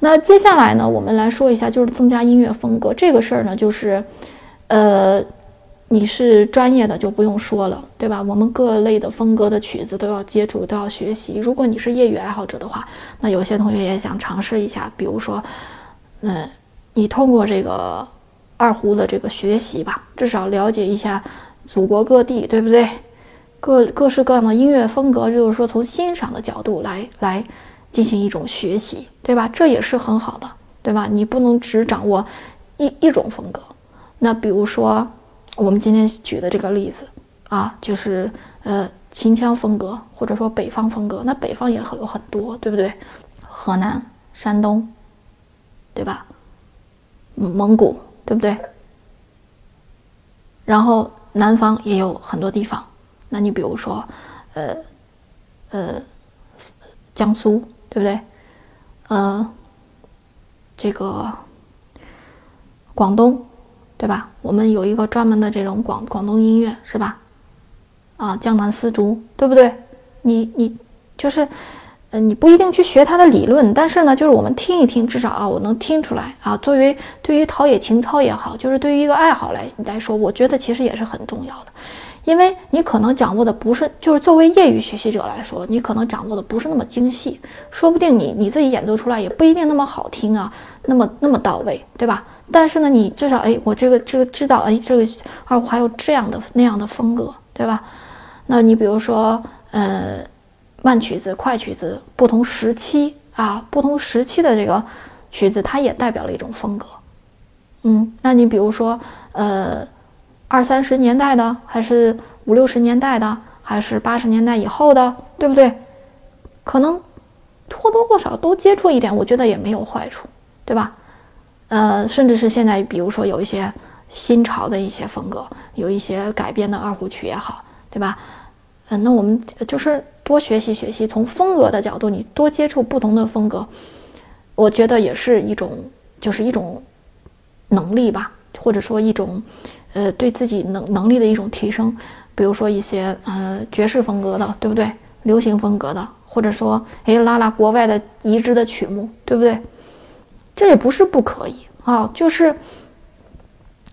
那接下来呢，我们来说一下，就是增加音乐风格这个事儿呢，就是，呃，你是专业的就不用说了，对吧？我们各类的风格的曲子都要接触，都要学习。如果你是业余爱好者的话，那有些同学也想尝试一下，比如说，嗯，你通过这个二胡的这个学习吧，至少了解一下祖国各地，对不对？各各式各样的音乐风格，就是说从欣赏的角度来来进行一种学习，对吧？这也是很好的，对吧？你不能只掌握一一种风格。那比如说我们今天举的这个例子啊，就是呃秦腔风格，或者说北方风格。那北方也很有很多，对不对？河南、山东，对吧？蒙古，对不对？然后南方也有很多地方。那你比如说，呃，呃，江苏对不对？呃，这个广东对吧？我们有一个专门的这种广广东音乐是吧？啊，江南丝竹对不对？你你就是，呃，你不一定去学它的理论，但是呢，就是我们听一听，至少啊，我能听出来啊。作为对于陶冶情操也好，就是对于一个爱好来来说，我觉得其实也是很重要的。因为你可能掌握的不是，就是作为业余学习者来说，你可能掌握的不是那么精细，说不定你你自己演奏出来也不一定那么好听啊，那么那么到位，对吧？但是呢，你至少哎，我这个这个知道哎，这个二胡还有这样的那样的风格，对吧？那你比如说，呃，慢曲子、快曲子，不同时期啊，不同时期的这个曲子，它也代表了一种风格。嗯，那你比如说，呃。二三十年代的，还是五六十年代的，还是八十年代以后的，对不对？可能或多或少都接触一点，我觉得也没有坏处，对吧？呃，甚至是现在，比如说有一些新潮的一些风格，有一些改编的二胡曲也好，对吧？嗯，那我们就是多学习学习，从风格的角度，你多接触不同的风格，我觉得也是一种，就是一种能力吧，或者说一种。呃，对自己能能力的一种提升，比如说一些呃爵士风格的，对不对？流行风格的，或者说哎拉拉国外的移植的曲目，对不对？这也不是不可以啊，就是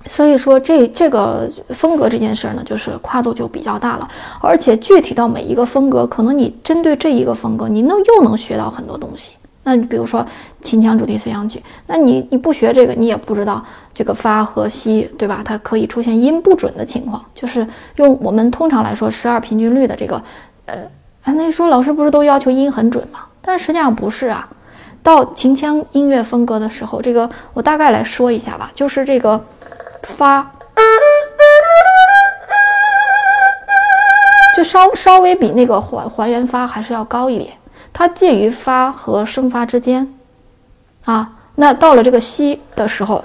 所以说这这个风格这件事呢，就是跨度就比较大了，而且具体到每一个风格，可能你针对这一个风格，你能又能学到很多东西。那你比如说秦腔主题随想曲，那你你不学这个，你也不知道这个发和西，对吧？它可以出现音不准的情况，就是用我们通常来说十二平均律的这个，呃，那你说老师不是都要求音很准吗？但实际上不是啊。到秦腔音乐风格的时候，这个我大概来说一下吧，就是这个发，就稍稍微比那个还还原发还是要高一点。它介于发和升发之间，啊，那到了这个西的时候，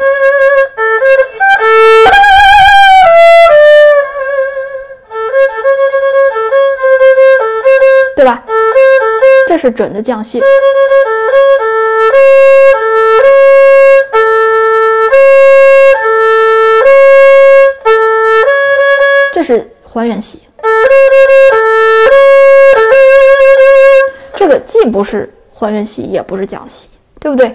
对吧？这是准的降西，这是还原西。既不是还原戏，也不是讲戏，对不对？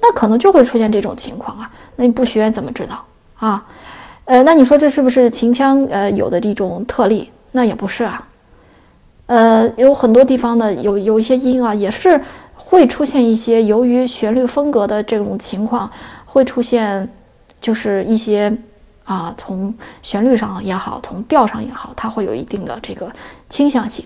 那可能就会出现这种情况啊。那你不学怎么知道啊？呃，那你说这是不是秦腔呃有的一种特例？那也不是啊。呃，有很多地方的有有一些音啊，也是会出现一些由于旋律风格的这种情况，会出现就是一些啊，从旋律上也好，从调上也好，它会有一定的这个倾向性。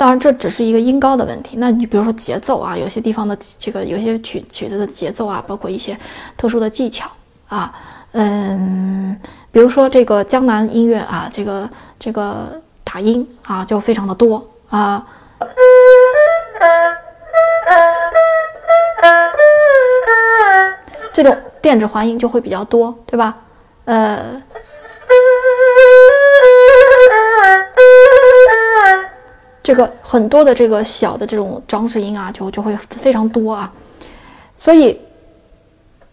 当然，这只是一个音高的问题。那你比如说节奏啊，有些地方的这个有些曲曲子的节奏啊，包括一些特殊的技巧啊，嗯，比如说这个江南音乐啊，这个这个打音啊，就非常的多啊。这种电子环音就会比较多，对吧？呃，这个很多的这个小的这种装饰音啊，就就会非常多啊，所以，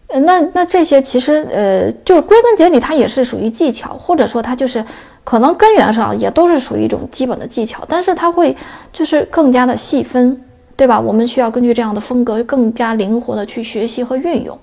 呃，那那这些其实呃，就是归根结底，它也是属于技巧，或者说它就是可能根源上也都是属于一种基本的技巧，但是它会就是更加的细分，对吧？我们需要根据这样的风格更加灵活的去学习和运用。